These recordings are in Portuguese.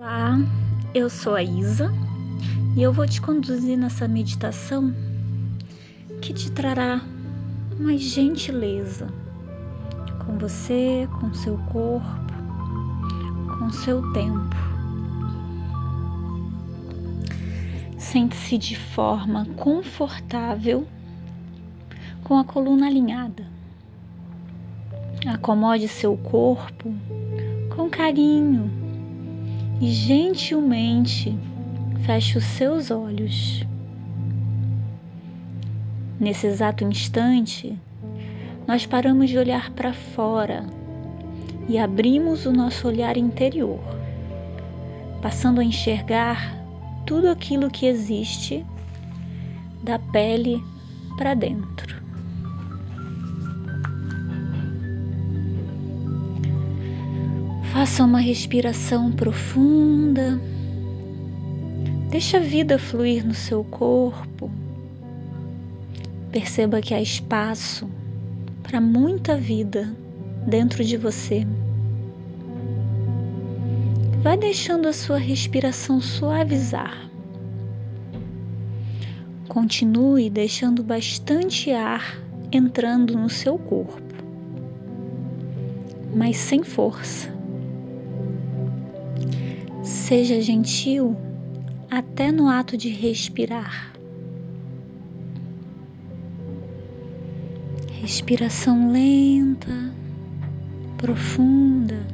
Olá, eu sou a Isa e eu vou te conduzir nessa meditação que te trará mais gentileza com você, com seu corpo, com seu tempo. Sente-se de forma confortável com a coluna alinhada. Acomode seu corpo com carinho e gentilmente feche os seus olhos. Nesse exato instante, nós paramos de olhar para fora e abrimos o nosso olhar interior, passando a enxergar tudo aquilo que existe da pele para dentro. Faça uma respiração profunda. Deixa a vida fluir no seu corpo. Perceba que há espaço para muita vida dentro de você. Vai deixando a sua respiração suavizar. Continue deixando bastante ar entrando no seu corpo, mas sem força. Seja gentil até no ato de respirar. Respiração lenta, profunda,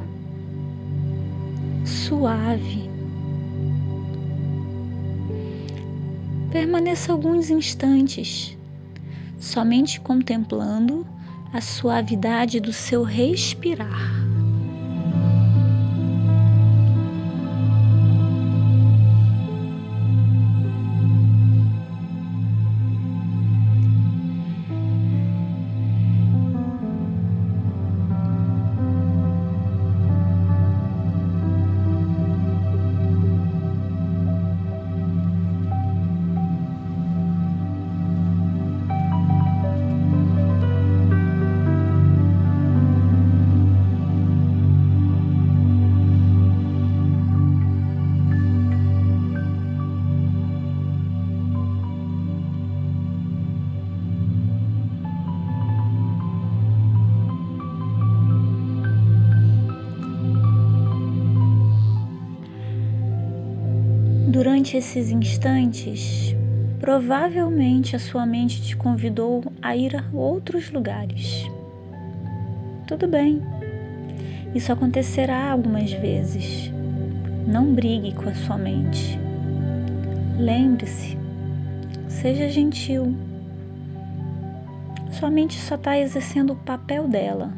suave. Permaneça alguns instantes somente contemplando a suavidade do seu respirar. Durante esses instantes, provavelmente a sua mente te convidou a ir a outros lugares. Tudo bem, isso acontecerá algumas vezes. Não brigue com a sua mente. Lembre-se, seja gentil. Sua mente só está exercendo o papel dela.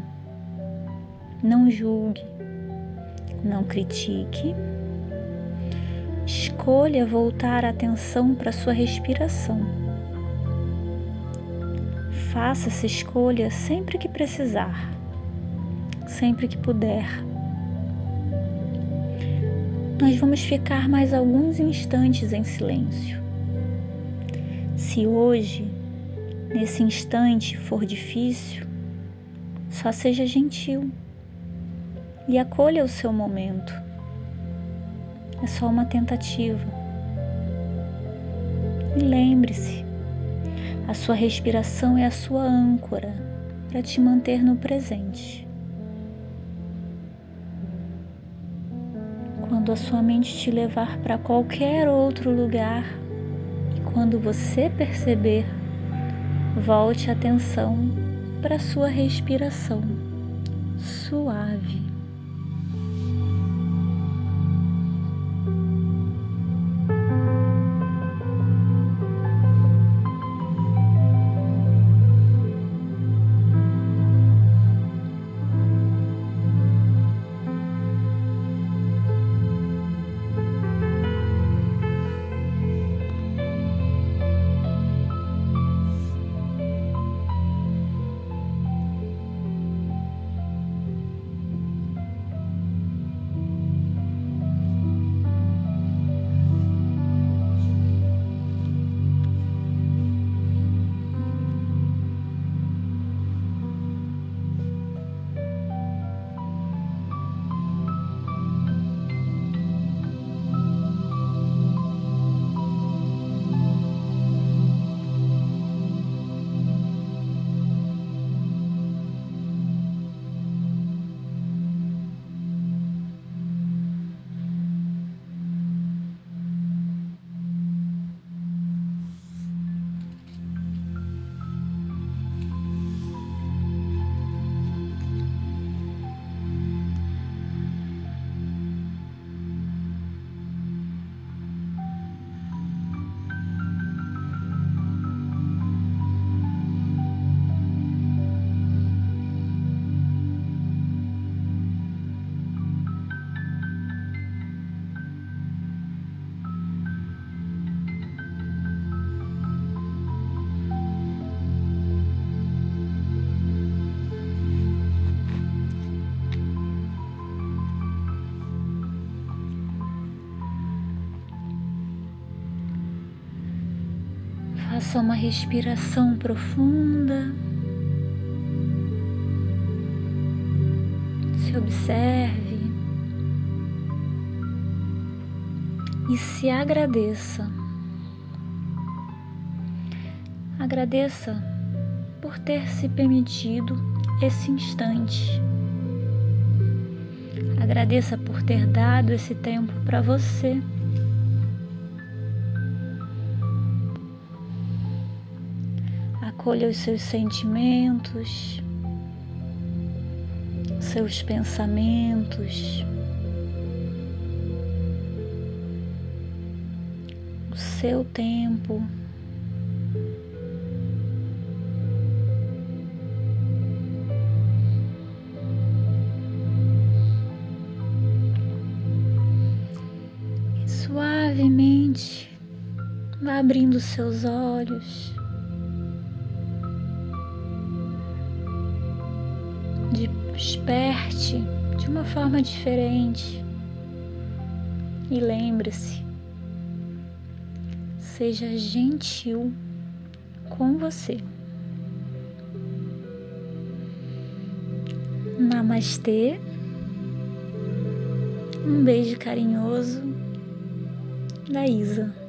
Não julgue, não critique Escolha voltar a atenção para sua respiração. Faça essa escolha sempre que precisar, sempre que puder. Nós vamos ficar mais alguns instantes em silêncio. Se hoje, nesse instante, for difícil, só seja gentil e acolha o seu momento é só uma tentativa. E lembre-se, a sua respiração é a sua âncora para te manter no presente. Quando a sua mente te levar para qualquer outro lugar e quando você perceber, volte a atenção para a sua respiração suave. Faça uma respiração profunda. Se observe e se agradeça. Agradeça por ter se permitido esse instante. Agradeça por ter dado esse tempo para você. Acolha os seus sentimentos, seus pensamentos, o seu tempo. suavemente vá abrindo seus olhos. Desperte de uma forma diferente. E lembre-se, seja gentil com você. Namastê. Um beijo carinhoso da Isa.